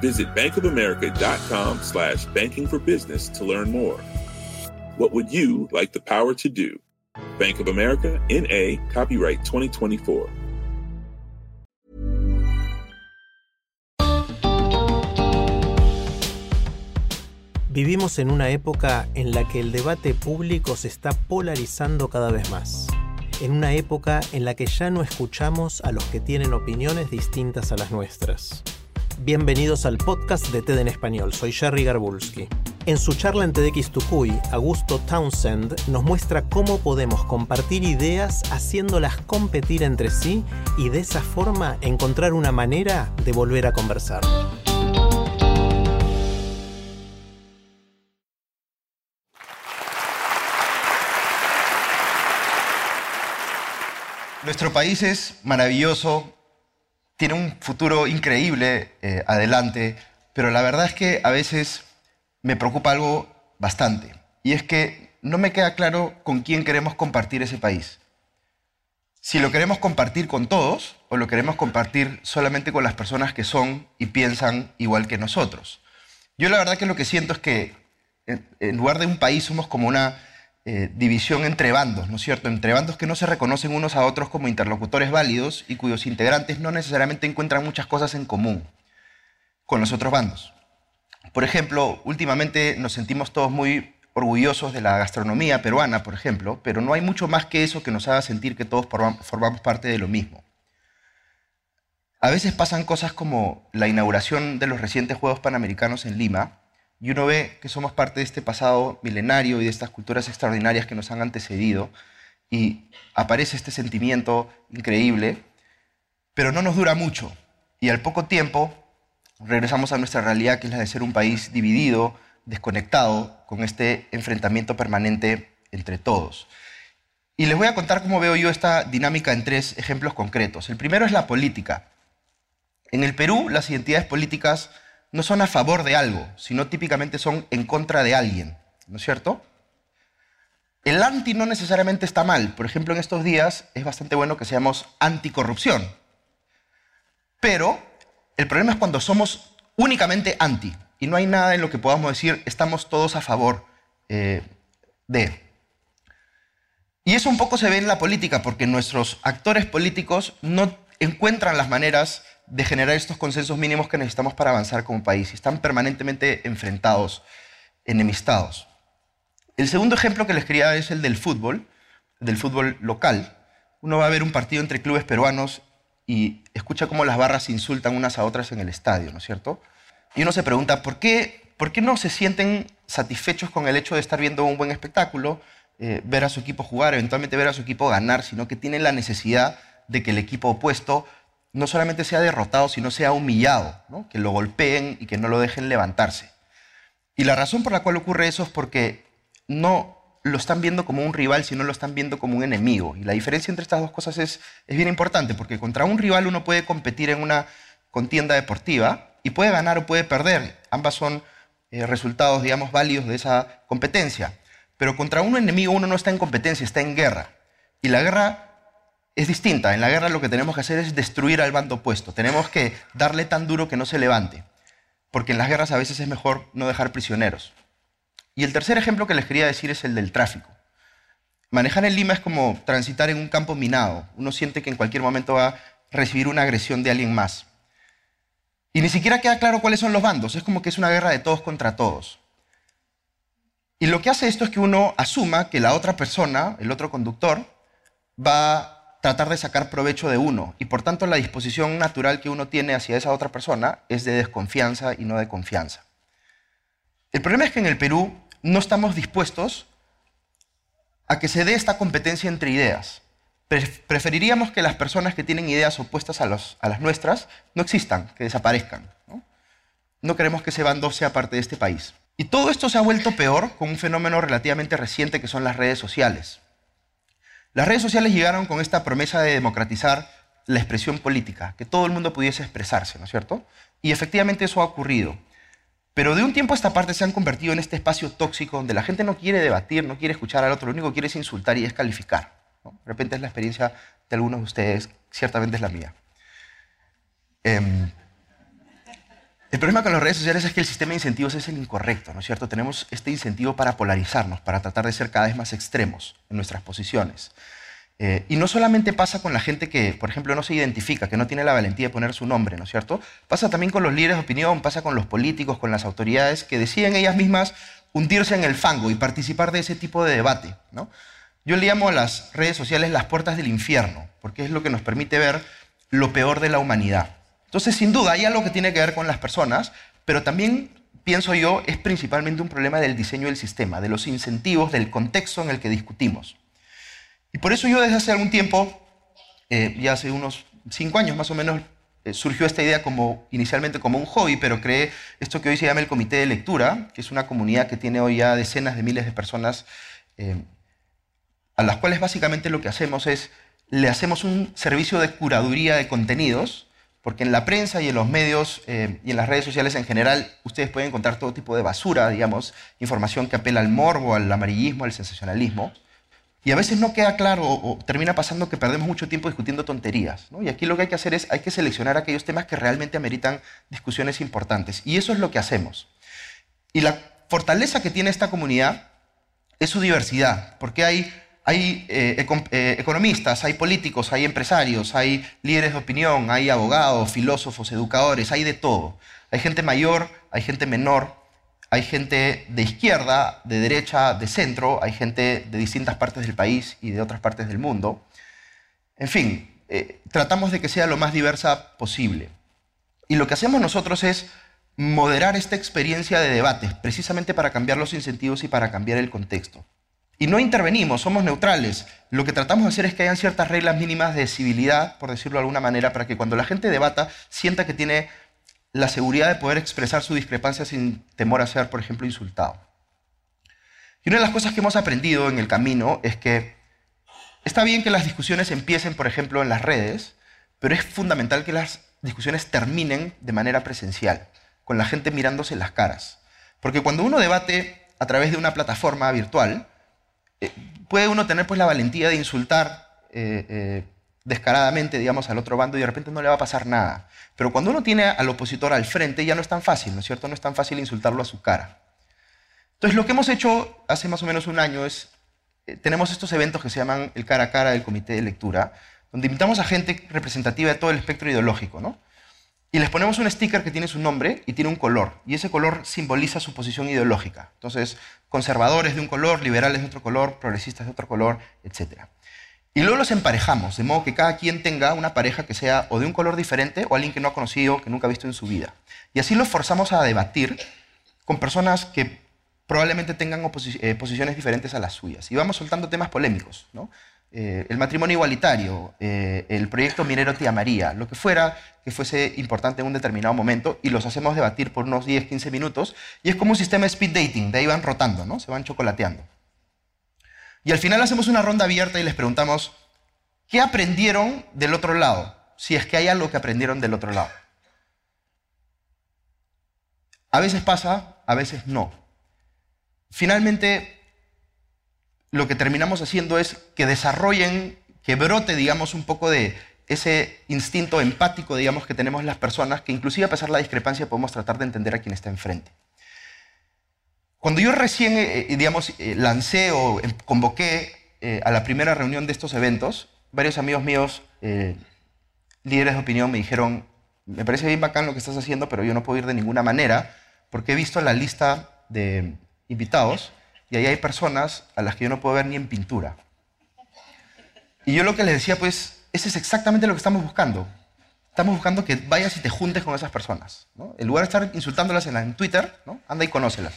Visit bankofamerica.com slash banking for business to learn more. What would you like the power to do? Bank of America, N.A., copyright 2024. Vivimos en una época en la que el debate público se está polarizando cada vez más. En una época en la que ya no escuchamos a los que tienen opiniones distintas a las nuestras. Bienvenidos al podcast de TED en Español, soy Jerry Garbulski. En su charla en TEDx Tucuy, Augusto Townsend nos muestra cómo podemos compartir ideas haciéndolas competir entre sí y de esa forma encontrar una manera de volver a conversar. Nuestro país es maravilloso, tiene un futuro increíble eh, adelante, pero la verdad es que a veces me preocupa algo bastante, y es que no me queda claro con quién queremos compartir ese país. Si lo queremos compartir con todos o lo queremos compartir solamente con las personas que son y piensan igual que nosotros. Yo la verdad que lo que siento es que en lugar de un país somos como una eh, división entre bandos, ¿no es cierto? Entre bandos que no se reconocen unos a otros como interlocutores válidos y cuyos integrantes no necesariamente encuentran muchas cosas en común con los otros bandos. Por ejemplo, últimamente nos sentimos todos muy orgullosos de la gastronomía peruana, por ejemplo, pero no hay mucho más que eso que nos haga sentir que todos formamos parte de lo mismo. A veces pasan cosas como la inauguración de los recientes Juegos Panamericanos en Lima, y uno ve que somos parte de este pasado milenario y de estas culturas extraordinarias que nos han antecedido, y aparece este sentimiento increíble, pero no nos dura mucho, y al poco tiempo regresamos a nuestra realidad, que es la de ser un país dividido, desconectado, con este enfrentamiento permanente entre todos. Y les voy a contar cómo veo yo esta dinámica en tres ejemplos concretos. El primero es la política. En el Perú, las identidades políticas no son a favor de algo, sino típicamente son en contra de alguien, ¿no es cierto? El anti no necesariamente está mal. Por ejemplo, en estos días es bastante bueno que seamos anticorrupción. Pero el problema es cuando somos únicamente anti y no hay nada en lo que podamos decir estamos todos a favor eh, de. Y eso un poco se ve en la política, porque nuestros actores políticos no encuentran las maneras de generar estos consensos mínimos que necesitamos para avanzar como país. Están permanentemente enfrentados, enemistados. El segundo ejemplo que les quería es el del fútbol, del fútbol local. Uno va a ver un partido entre clubes peruanos y escucha cómo las barras insultan unas a otras en el estadio, ¿no es cierto? Y uno se pregunta, ¿por qué, por qué no se sienten satisfechos con el hecho de estar viendo un buen espectáculo, eh, ver a su equipo jugar, eventualmente ver a su equipo ganar, sino que tienen la necesidad de que el equipo opuesto no solamente sea derrotado, sino sea humillado, que lo golpeen y que no lo dejen levantarse. Y la razón por la cual ocurre eso es porque no lo están viendo como un rival, sino lo están viendo como un enemigo. Y la diferencia entre estas dos cosas es, es bien importante, porque contra un rival uno puede competir en una contienda deportiva y puede ganar o puede perder. Ambas son eh, resultados, digamos, válidos de esa competencia. Pero contra un enemigo uno no está en competencia, está en guerra. Y la guerra es distinta. En la guerra lo que tenemos que hacer es destruir al bando opuesto. Tenemos que darle tan duro que no se levante. Porque en las guerras a veces es mejor no dejar prisioneros. Y el tercer ejemplo que les quería decir es el del tráfico. Manejar en Lima es como transitar en un campo minado. Uno siente que en cualquier momento va a recibir una agresión de alguien más. Y ni siquiera queda claro cuáles son los bandos. Es como que es una guerra de todos contra todos. Y lo que hace esto es que uno asuma que la otra persona, el otro conductor, va tratar de sacar provecho de uno y por tanto la disposición natural que uno tiene hacia esa otra persona es de desconfianza y no de confianza. El problema es que en el Perú no estamos dispuestos a que se dé esta competencia entre ideas. Preferiríamos que las personas que tienen ideas opuestas a, las nuestras no existan, que desaparezcan. no queremos que ese bando sea parte de este país. Y todo esto se ha vuelto peor con un fenómeno relativamente reciente que son las redes sociales. Las redes sociales llegaron con esta promesa de democratizar la expresión política, que todo el mundo pudiese expresarse, ¿no es cierto? Y efectivamente eso ha ocurrido. Pero de un tiempo a esta parte se han convertido en este espacio tóxico donde la gente no quiere debatir, no quiere escuchar al otro, lo único que quiere es insultar y descalificar. De repente es la experiencia de algunos de ustedes, ciertamente es la mía. Em, el problema con las redes sociales es que el sistema de incentivos es el incorrecto, ¿no es cierto? Tenemos este incentivo para polarizarnos, para tratar de ser cada vez más extremos en nuestras posiciones. Eh, y no solamente pasa con la gente que, por ejemplo, no se identifica, que no tiene la valentía de poner su nombre, ¿no es cierto? Pasa también con los líderes de opinión, pasa con los políticos, con las autoridades que deciden ellas mismas hundirse en el fango y participar de ese tipo de debate, ¿no? Yo le llamo a las redes sociales las puertas del infierno, porque es lo que nos permite ver lo peor de la humanidad. Entonces, sin duda, hay algo que tiene que ver con las personas, pero también, pienso yo, es principalmente un problema del diseño del sistema, de los incentivos, del contexto en el que discutimos. Y por eso yo desde hace algún tiempo, eh, ya hace unos cinco años más o menos, eh, surgió esta idea como, inicialmente como un hobby, pero creé esto que hoy se llama el Comité de Lectura, que es una comunidad que tiene hoy ya decenas de miles de personas, eh, a las cuales básicamente lo que hacemos es, le hacemos un servicio de curaduría de contenidos, porque en la prensa y en los medios eh, y en las redes sociales en general ustedes pueden encontrar todo tipo de basura, digamos, información que apela al morbo, al amarillismo, al sensacionalismo. Y a veces no queda claro o, termina pasando que perdemos mucho tiempo discutiendo tonterías. Y aquí lo que hay que hacer es, hay que seleccionar aquellos temas que realmente ameritan discusiones importantes. Y eso es lo que hacemos. Y la fortaleza que tiene esta comunidad es su diversidad, porque hay hay eh, eh, economistas, hay políticos, hay empresarios, hay líderes de opinión, hay abogados, filósofos, educadores, hay de todo. Hay gente mayor, hay gente menor, hay gente de izquierda, de derecha, de centro, hay gente de distintas partes del país y de otras partes del mundo. En fin, eh, tratamos de que sea lo más diversa posible. Y lo que hacemos nosotros es moderar esta experiencia de debates, precisamente para cambiar los incentivos y para cambiar el contexto. Y no intervenimos, somos neutrales. Lo que tratamos de hacer es que hayan ciertas reglas mínimas de civilidad, por decirlo de alguna manera, para que cuando la gente debata sienta que tiene la seguridad de poder expresar su discrepancia sin temor a ser, por ejemplo, insultado. Y una de las cosas que hemos aprendido en el camino es que está bien que las discusiones empiecen, por ejemplo, en las redes, pero es fundamental que las discusiones terminen de manera presencial, con la gente mirándose las caras. Porque cuando uno debate a través de una plataforma virtual, eh, puede uno tener pues la valentía de insultar eh, eh, descaradamente, digamos, al otro bando y de repente no le va a pasar nada. Pero cuando uno tiene al opositor al frente ya no es tan fácil, ¿no es cierto? No es tan fácil insultarlo a su cara. Entonces lo que hemos hecho hace más o menos un año es, tenemos estos eventos que se llaman el cara a cara del comité de lectura, donde invitamos a gente representativa de todo el espectro ideológico, ¿no? Y les ponemos un sticker que tiene su nombre y tiene un color, y ese color simboliza su posición ideológica. Entonces, conservadores de un color, liberales de otro color, progresistas de otro color, etc. Y luego los emparejamos, de modo que cada quien tenga una pareja que sea o de un color diferente o alguien que no ha conocido, que nunca ha visto en su vida. Y así los forzamos a debatir con personas que probablemente tengan eh, posiciones diferentes a las suyas. Y vamos soltando temas polémicos, ¿no? Eh, el matrimonio igualitario, eh, el proyecto minero Tía María, lo que fuera que fuese importante en un determinado momento y los hacemos debatir por unos 10, 15 minutos y es como un sistema de speed dating, de ahí van rotando, ¿no? Se van chocolateando. Y al final hacemos una ronda abierta y les preguntamos, ¿qué aprendieron del otro lado? Si es que hay algo que aprendieron del otro lado. A veces pasa, a veces no. Finalmente, lo que terminamos haciendo es que desarrollen, que brote, digamos, un poco de ese instinto empático, digamos, que tenemos las personas, que inclusive a pesar de la discrepancia podemos tratar de entender a quien está enfrente. Cuando yo recién, eh, eh, digamos, eh, lancé o em, convoqué a la primera reunión de estos eventos, varios amigos míos, líderes de opinión, me dijeron, me parece bien bacán lo que estás haciendo, pero yo no puedo ir de ninguna manera, porque he visto la lista de invitados y ahí hay personas a las que yo no puedo ver ni en pintura. Y yo lo que les decía, pues, ese es exactamente lo que estamos buscando. Estamos buscando que vayas y te juntes con esas personas. En lugar de estar insultándolas en, Twitter, ¿no? anda y conócelas.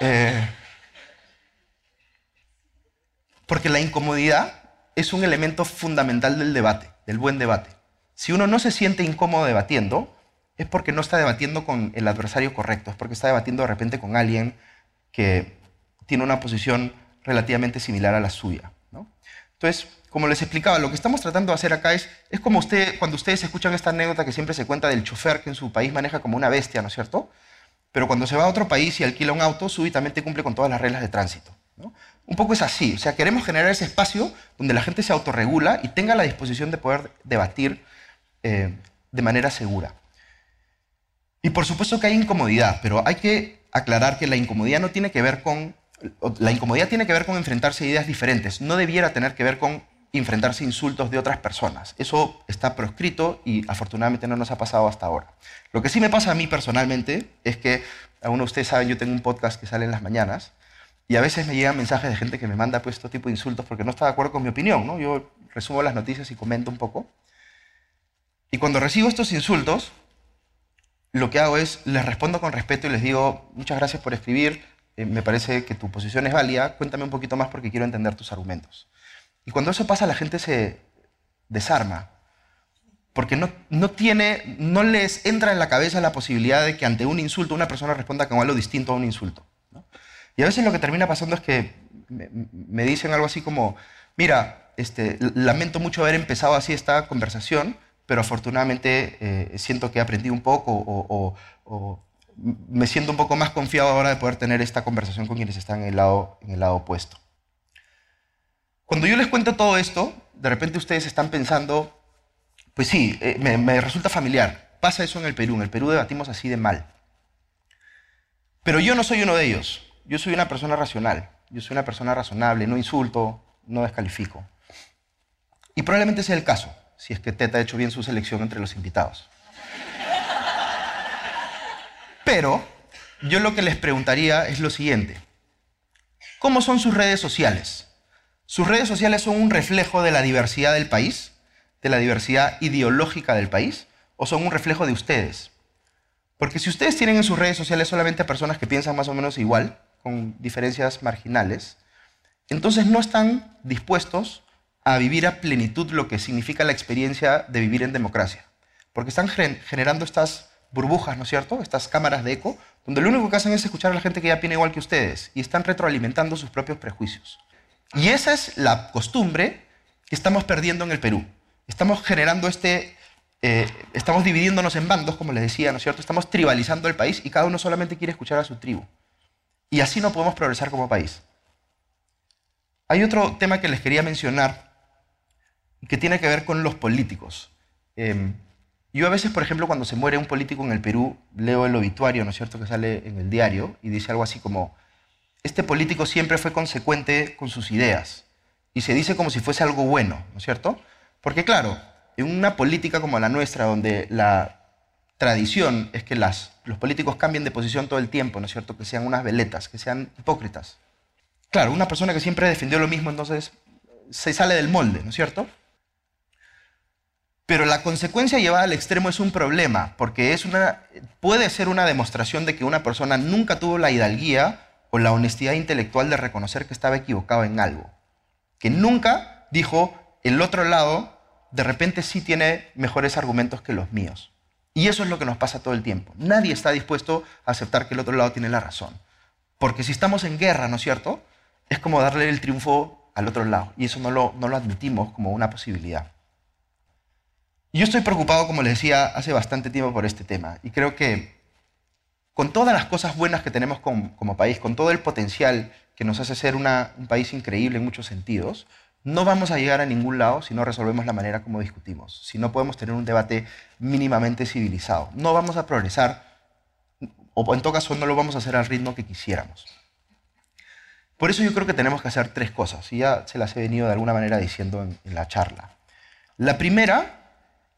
Eh, porque la incomodidad es un elemento fundamental del debate, del buen debate. Si uno no se siente incómodo debatiendo, es porque no está debatiendo con el adversario correcto, es porque está debatiendo de repente con alguien que tiene una posición relativamente similar a la suya. Entonces, como les explicaba, lo que estamos tratando de hacer acá es, es como usted, cuando ustedes escuchan esta anécdota que siempre se cuenta del chofer que en su país maneja como una bestia, ¿no es cierto? Pero cuando se va a otro país y alquila un auto, súbitamente cumple con todas las reglas de tránsito. Un poco es así, o sea, queremos generar ese espacio donde la gente se autorregula y tenga la disposición de poder debatir eh, de manera segura. Y por supuesto que hay incomodidad, pero hay que aclarar que la incomodidad no tiene que ver con la incomodidad tiene que ver con enfrentarse a ideas diferentes, no debiera tener que ver con enfrentarse a insultos de otras personas. Eso está proscrito y afortunadamente no nos ha pasado hasta ahora. Lo que sí me pasa a mí personalmente es que, algunos de ustedes saben, yo tengo un podcast que sale en las mañanas y a veces me llegan mensajes de gente que me manda pues, todo tipo de insultos porque no está de acuerdo con mi opinión. ¿no? Yo resumo las noticias y comento un poco. Y cuando recibo estos insultos, lo que hago es les respondo con respeto y les digo, muchas gracias por escribir, eh, me parece que tu posición es válida, cuéntame un poquito más porque quiero entender tus argumentos. Y cuando eso pasa, la gente se desarma, porque no, no, tiene, no les entra en la cabeza la posibilidad de que ante un insulto una persona responda con algo distinto a un insulto. Y a veces lo que termina pasando es que me, dicen algo así como, mira, este, lamento mucho haber empezado así esta conversación, pero afortunadamente eh, siento que he aprendido un poco o, me siento un poco más confiado ahora de poder tener esta conversación con quienes están en el lado, en el lado opuesto. Cuando yo les cuento todo esto, de repente ustedes están pensando, pues sí, eh, me resulta familiar. Pasa eso en el Perú. En el Perú debatimos así de mal. Pero yo no soy uno de ellos. Yo soy una persona racional. Yo soy una persona razonable. No insulto, no descalifico. Y probablemente sea el caso, si es que Teta ha hecho bien su selección entre los invitados. Pero yo lo que les preguntaría es lo siguiente. ¿Cómo son sus redes sociales? ¿Sus redes sociales son un reflejo de la diversidad del país? ¿De la diversidad ideológica del país? ¿O son un reflejo de ustedes? Porque si ustedes tienen en sus redes sociales solamente personas que piensan más o menos igual, con diferencias marginales, entonces no están dispuestos a vivir a plenitud lo que significa la experiencia de vivir en democracia. Porque están generando estas burbujas, ¿no es cierto? Estas cámaras de eco, donde lo único que hacen es escuchar a la gente que ya piensa igual que ustedes y están retroalimentando sus propios prejuicios. Y esa es la costumbre que estamos perdiendo en el Perú. Estamos generando este, eh, estamos dividiéndonos en bandos, como les decía, ¿no es cierto? Estamos tribalizando el país y cada uno solamente quiere escuchar a su tribu. Y así no podemos progresar como país. Hay otro tema que les quería mencionar que tiene que ver con los políticos. Em, yo a veces, por ejemplo, cuando se muere un político en el Perú, leo el obituario, ¿no es cierto?, que sale en el diario y dice algo así como, este político siempre fue consecuente con sus ideas. Y se dice como si fuese algo bueno, ¿no es cierto? Porque claro, en una política como la nuestra, donde la tradición es que las, los políticos cambien de posición todo el tiempo, ¿no es cierto? Que sean unas veletas, que sean hipócritas. Claro, una persona que siempre defendió lo mismo, entonces se sale del molde, ¿no es cierto? Pero la consecuencia llevada al extremo es un problema, porque es una, puede ser una demostración de que una persona nunca tuvo la hidalguía o la honestidad intelectual de reconocer que estaba equivocado en algo. Que nunca dijo, el otro lado de repente sí tiene mejores argumentos que los míos. Y eso es lo que nos pasa todo el tiempo. Nadie está dispuesto a aceptar que el otro lado tiene la razón. Porque si estamos en guerra, ¿no es cierto? Es como darle el triunfo al otro lado. Y eso no lo, no lo admitimos como una posibilidad. Yo estoy preocupado, como les decía, hace bastante tiempo por este tema. Y creo que con todas las cosas buenas que tenemos como, país, con todo el potencial que nos hace ser un país increíble en muchos sentidos, no vamos a llegar a ningún lado si no resolvemos la manera como discutimos, si no podemos tener un debate mínimamente civilizado. No vamos a progresar, o en todo caso no lo vamos a hacer al ritmo que quisiéramos. Por eso yo creo que tenemos que hacer tres cosas, y ya se las he venido de alguna manera diciendo en, en la charla. La primera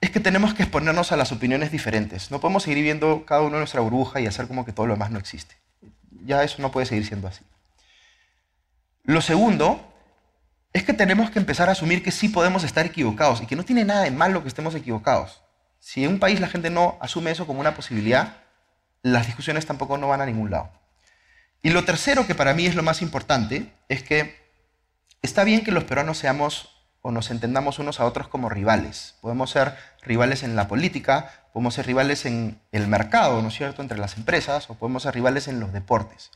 es que tenemos que exponernos a las opiniones diferentes. No podemos seguir viviendo cada uno en nuestra burbuja y hacer como que todo lo demás no existe. Ya eso no puede seguir siendo así. Lo segundo es que tenemos que empezar a asumir que sí podemos estar equivocados y que no tiene nada de malo que estemos equivocados. Si en un país la gente no asume eso como una posibilidad, las discusiones tampoco no van a ningún lado. Y lo tercero, que para mí es lo más importante, es que está bien que los peruanos seamos o nos entendamos unos a otros como rivales. Podemos ser rivales en la política, podemos ser rivales en el mercado, ¿no es cierto?, entre las empresas, o podemos ser rivales en los deportes.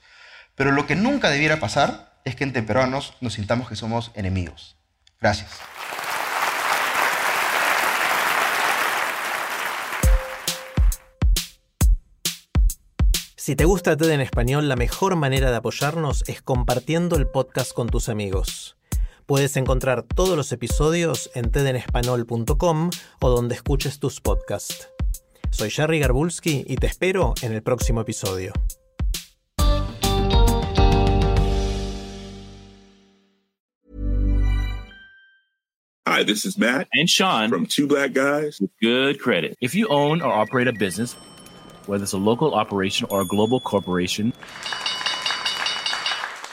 Pero lo que nunca debiera pasar es que entre peruanos nos sintamos que somos enemigos. Gracias. Si te gusta TED en español, la mejor manera de apoyarnos es compartiendo el podcast con tus amigos. Puedes encontrar todos los episodios en tedenespanol.com o donde escuches tus podcasts. Soy Jerry Garbulski y te espero en el próximo episodio. Hi, this is Matt And Sean from Two Black Guys. with good credit. If you own or operate a business, whether it's a local operation or a global corporation,